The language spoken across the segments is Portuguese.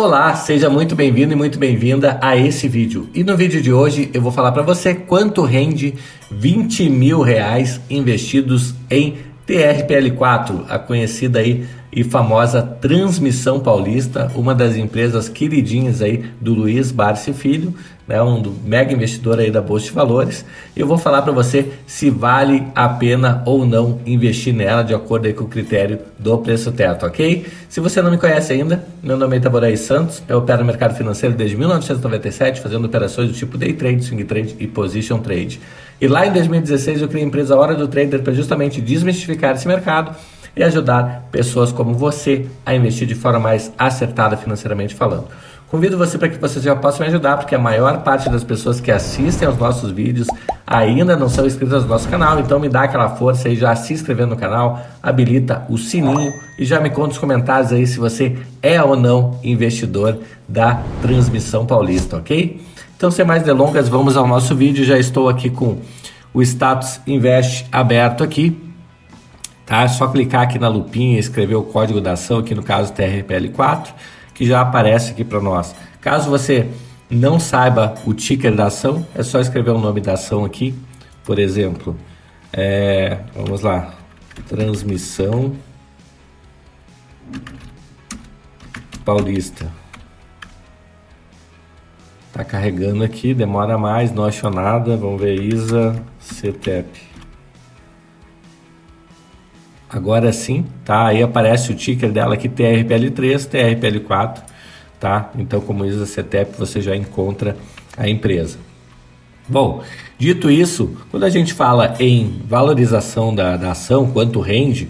Olá, seja muito bem-vindo e muito bem-vinda a esse vídeo. E no vídeo de hoje eu vou falar para você quanto rende 20 mil reais investidos em TRPL4, a conhecida aí e famosa Transmissão Paulista, uma das empresas queridinhas aí do Luiz Barsi Filho, né, um mega investidor aí da Bolsa de Valores. Eu vou falar para você se vale a pena ou não investir nela de acordo com o critério do preço teto, ok? Se você não me conhece ainda, meu nome é Itaboraí Santos, eu opero no mercado financeiro desde 1997, fazendo operações do tipo day trade, swing trade e position trade. E lá em 2016 eu criei a empresa Hora do Trader para justamente desmistificar esse mercado e ajudar pessoas como você a investir de forma mais acertada financeiramente falando. Convido você para que você já possa me ajudar, porque a maior parte das pessoas que assistem aos nossos vídeos ainda não são inscritas no nosso canal, então me dá aquela força aí, já se inscrevendo no canal, habilita o sininho e já me conta nos comentários aí se você é ou não investidor da Transmissão Paulista, ok? Então, sem mais delongas, vamos ao nosso vídeo. Já estou aqui com o Status Invest aberto aqui. Tá? É só clicar aqui na lupinha e escrever o código da ação, aqui no caso TRPL4, que já aparece aqui para nós. Caso você não saiba o ticker da ação, é só escrever o nome da ação aqui. Por exemplo, é, vamos lá, transmissão paulista. Tá carregando aqui, demora mais, não achou nada. Vamos ver ISA CTEP. Agora sim, tá? Aí aparece o ticker dela aqui, TRPL3, TRPL4, tá? Então, como diz a CETEP, você já encontra a empresa. Bom, dito isso, quando a gente fala em valorização da, da ação, quanto rende,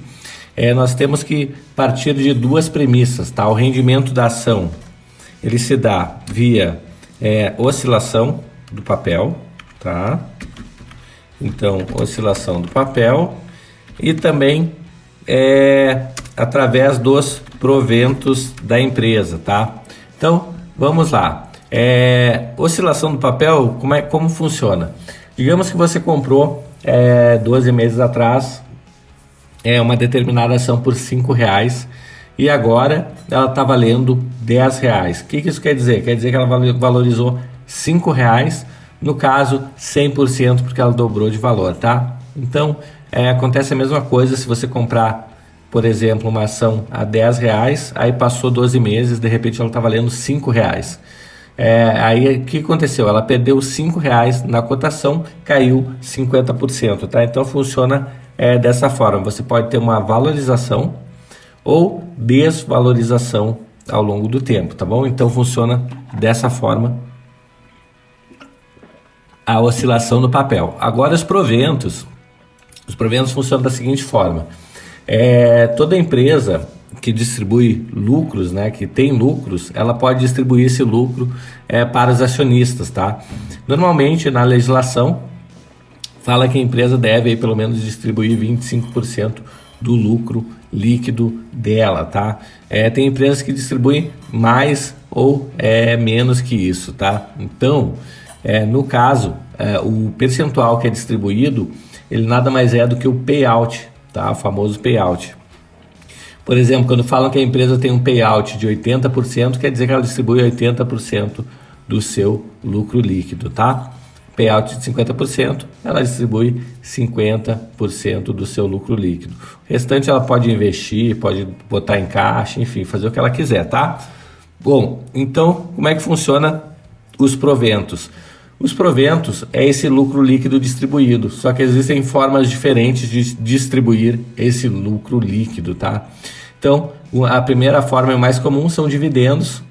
é, nós temos que partir de duas premissas, tá? O rendimento da ação, ele se dá via é, oscilação do papel, tá? Então, oscilação do papel e também é, através dos proventos da empresa, tá? Então, vamos lá. É, oscilação do papel, como, é, como funciona? Digamos que você comprou é, 12 meses atrás é, uma determinada ação por 5 reais e agora ela está valendo 10 reais. O que, que, isso quer dizer? Quer dizer que ela valorizou 5 reais, no caso 100% porque ela dobrou de valor, tá? Então, é, acontece a mesma coisa se você comprar, por exemplo, uma ação a 10 reais, aí passou 12 meses, de repente ela está valendo 5 reais. É, aí o que aconteceu? Ela perdeu 5 reais na cotação, caiu 50%, tá? Então funciona é, dessa forma. Você pode ter uma valorização ou desvalorização ao longo do tempo, tá bom? Então funciona dessa forma a oscilação do papel. Agora os proventos os proventos funcionam da seguinte forma: é, toda empresa que distribui lucros, né, que tem lucros, ela pode distribuir esse lucro é, para os acionistas, tá? Normalmente na legislação fala que a empresa deve aí, pelo menos distribuir 25% do lucro líquido dela, tá? É, tem empresas que distribuem mais ou é, menos que isso, tá? Então, é, no caso, é, o percentual que é distribuído ele nada mais é do que o payout, tá? O famoso payout. Por exemplo, quando falam que a empresa tem um payout de 80%, quer dizer que ela distribui 80% do seu lucro líquido, tá? Payout de 50%, ela distribui 50% do seu lucro líquido. O restante ela pode investir, pode botar em caixa, enfim, fazer o que ela quiser, tá? Bom, então como é que funciona os proventos? Os proventos é esse lucro líquido distribuído, só que existem formas diferentes de distribuir esse lucro líquido, tá? Então, a primeira forma mais comum são dividendos,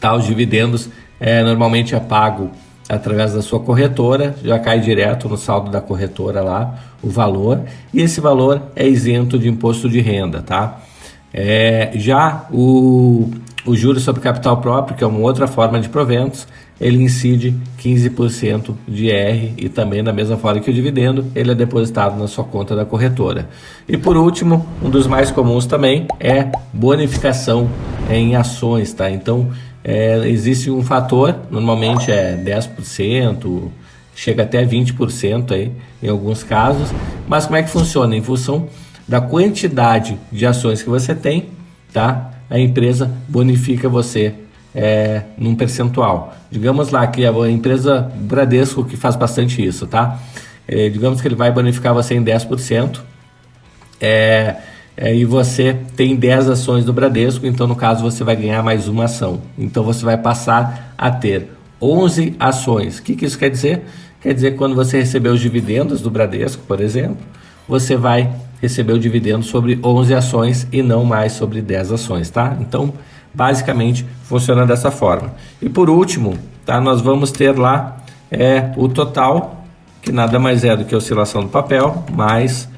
tá? Os dividendos é, normalmente é pago através da sua corretora, já cai direto no saldo da corretora lá o valor, e esse valor é isento de imposto de renda, tá? É, já o, o juros sobre capital próprio, que é uma outra forma de proventos, ele incide 15% de R e também da mesma forma que o dividendo, ele é depositado na sua conta da corretora. E por último, um dos mais comuns também é bonificação em ações, tá? Então, é, existe um fator, normalmente é 10%, chega até 20% aí em alguns casos, mas como é que funciona? Em função da quantidade de ações que você tem, tá? a empresa bonifica você é, num percentual. Digamos lá que a empresa Bradesco que faz bastante isso, tá? É, digamos que ele vai bonificar você em 10%. É, é, e você tem 10 ações do Bradesco, então no caso você vai ganhar mais uma ação. Então você vai passar a ter 11 ações. O que, que isso quer dizer? Quer dizer que quando você receber os dividendos do Bradesco, por exemplo, você vai receber o dividendo sobre 11 ações e não mais sobre 10 ações, tá? Então, basicamente, funciona dessa forma. E por último, tá? Nós vamos ter lá é, o total, que nada mais é do que a oscilação do papel, mais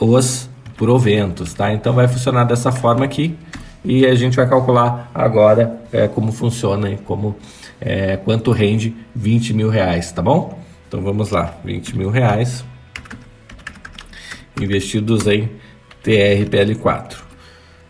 os proventos, tá? Então vai funcionar dessa forma aqui e a gente vai calcular agora é, como funciona e como é, quanto rende 20 mil reais, tá bom? Então vamos lá, 20 mil reais investidos em TRPL4,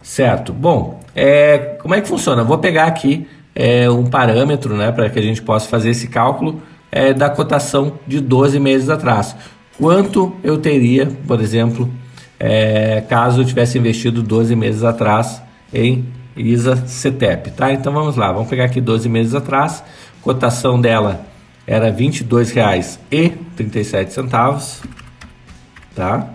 certo? Bom, é, como é que funciona? vou pegar aqui é, um parâmetro, né, para que a gente possa fazer esse cálculo é, da cotação de 12 meses atrás. Quanto eu teria, por exemplo, é, caso eu tivesse investido 12 meses atrás em ISA CETEP, tá? Então vamos lá, vamos pegar aqui 12 meses atrás, cotação dela era R$ 22,37, tá?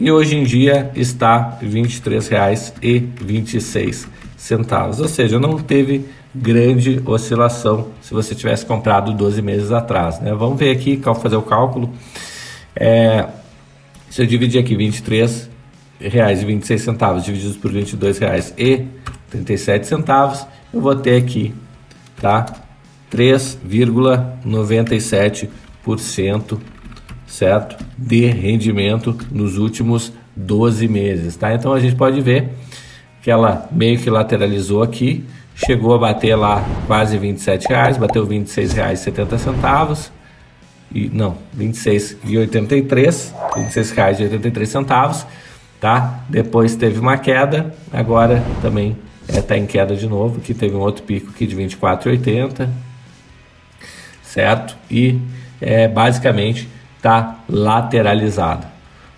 E hoje em dia está R$ 23,26, ou seja, não teve grande oscilação se você tivesse comprado 12 meses atrás, né? Vamos ver aqui, fazer o cálculo. É, se eu dividir aqui R$ 23,26 divididos por R$ 22,37, eu vou ter aqui, tá? 3,97%, certo? De rendimento nos últimos 12 meses, tá? Então a gente pode ver que ela meio que lateralizou aqui, chegou a bater lá quase 27 reais, bateu 26 reais 70 centavos, e não, 26,83, 26 reais e 83 centavos, tá? Depois teve uma queda, agora também está é, tá em queda de novo, que teve um outro pico aqui de 24,80, certo? E é, basicamente está lateralizado.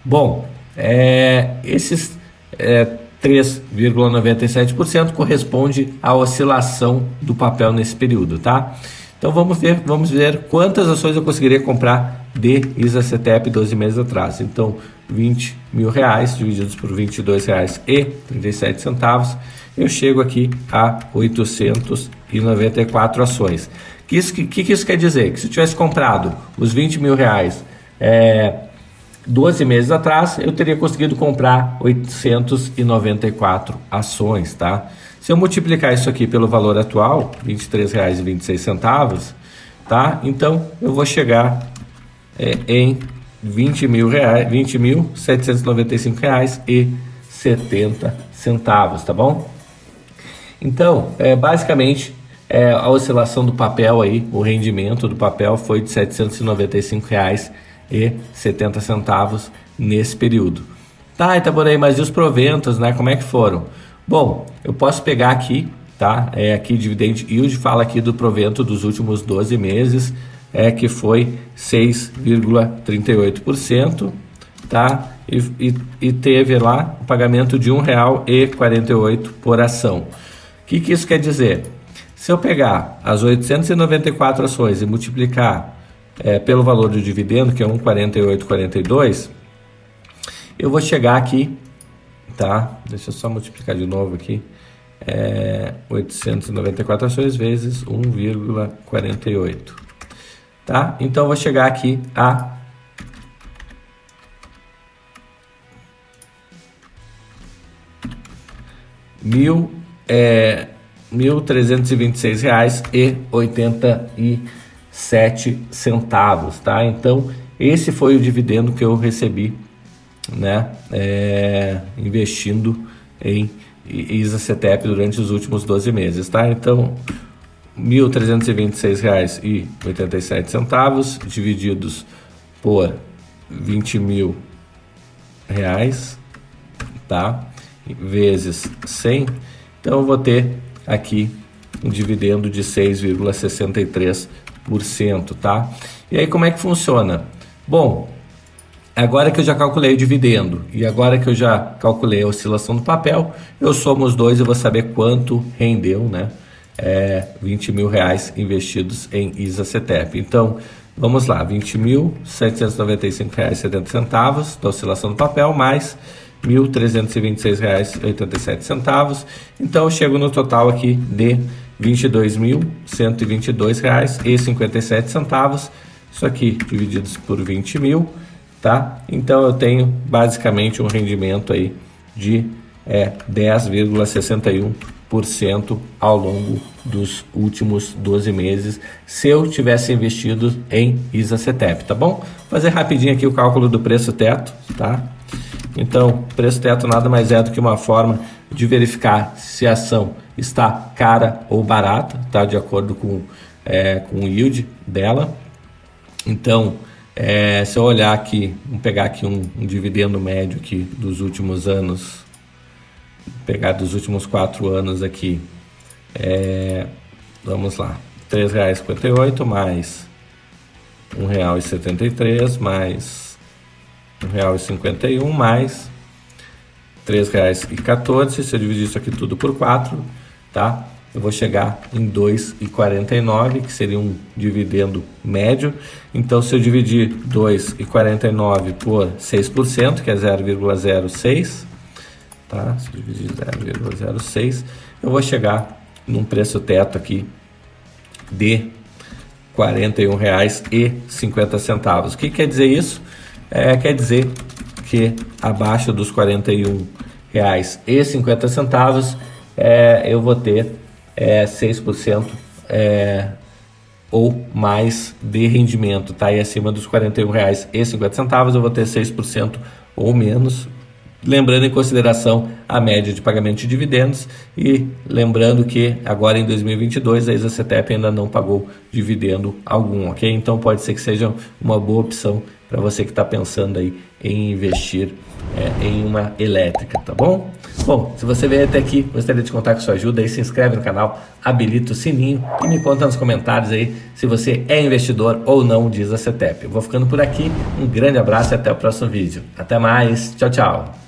Bom, é, esses é, 3,97% corresponde à oscilação do papel nesse período, tá? Então vamos ver, vamos ver quantas ações eu conseguiria comprar de ISA-CETEP 12 meses atrás. Então, 20 mil reais divididos por 22 reais e 37 centavos, eu chego aqui a 894 ações. O que, que, que isso quer dizer? Que se eu tivesse comprado os 20 mil reais é, 12 meses atrás, eu teria conseguido comprar 894 ações, tá? Se eu multiplicar isso aqui pelo valor atual, R$ 23,26, tá? Então eu vou chegar é, em 20 mil reais, 20 mil 795 reais e 70 centavos, tá bom? Então, é, basicamente, é, a oscilação do papel aí, o rendimento do papel foi de 795 reais e 70 centavos nesse período. Tá, Itaborei, mas e os proventos, né? Como é que foram? Bom, eu posso pegar aqui, tá? É aqui dividend yield fala aqui do provento dos últimos 12 meses, é que foi 6,38%, tá? E, e, e, teve lá o pagamento de R$ 1,48 por ação. O que, que isso quer dizer? Se eu pegar as 894 ações e multiplicar é, pelo valor do dividendo, que é 1,4842, eu vou chegar aqui tá? Deixa eu só multiplicar de novo aqui. É 894 ações vezes 1,48. Tá? Então, eu vou chegar aqui a mil é, mil trezentos sete centavos, tá? Então esse foi o dividendo que eu recebi né, é, investindo em ISA-CETEP durante os últimos 12 meses, tá? Então, R$ 1.326,87 divididos por 20 mil reais, tá? Vezes 100, então eu vou ter aqui um dividendo de 6,63%, tá? E aí como é que funciona? Bom, Agora que eu já calculei o dividendo e agora que eu já calculei a oscilação do papel, eu somo os dois e vou saber quanto rendeu, né? É, 20 mil reais investidos em ISA-CETEP. Então, vamos lá, 20.795 reais 70 centavos da oscilação do papel, mais R$ 1.326,87 centavos. Então, eu chego no total aqui de R$ 22.122,57 centavos. Isso aqui divididos por 20 mil tá? Então eu tenho basicamente um rendimento aí de é, 10,61% ao longo dos últimos 12 meses, se eu tivesse investido em ISA-CETEP, tá bom? Fazer rapidinho aqui o cálculo do preço teto, tá? Então, preço teto nada mais é do que uma forma de verificar se a ação está cara ou barata, tá? De acordo com, é, com o yield dela. Então, é, se eu olhar aqui, vamos pegar aqui um, um, dividendo médio aqui dos últimos anos, pegar dos últimos quatro anos aqui, é, vamos lá, R$ 3,58 mais R$ 1,73 mais R$ 1,51 mais R$ 3,14. Se eu dividir isso aqui tudo por 4, tá? eu vou chegar em 2,49, que seria um dividendo médio. Então, se eu dividir 2,49 por 6%, que é 0,06, tá? Se eu dividir 0,06, eu vou chegar num preço teto aqui de R$ 41,50. O que quer dizer isso? É, quer dizer que abaixo dos R$ 41,50 é, eu vou ter é, 6% é, ou mais de rendimento, tá? E acima dos R$ 41,50 eu vou ter 6% ou menos, lembrando em consideração a média de pagamento de dividendos e lembrando que agora em 2022 a ISA-CETEP ainda não pagou dividendo algum, ok? Então pode ser que seja uma boa opção para você que está pensando aí em investir é, em uma elétrica, tá bom? Bom, se você veio até aqui, gostaria de contar com sua ajuda, aí se inscreve no canal, habilita o sininho e me conta nos comentários aí se você é investidor ou não diz a CETEP. Eu vou ficando por aqui, um grande abraço e até o próximo vídeo. Até mais, tchau, tchau!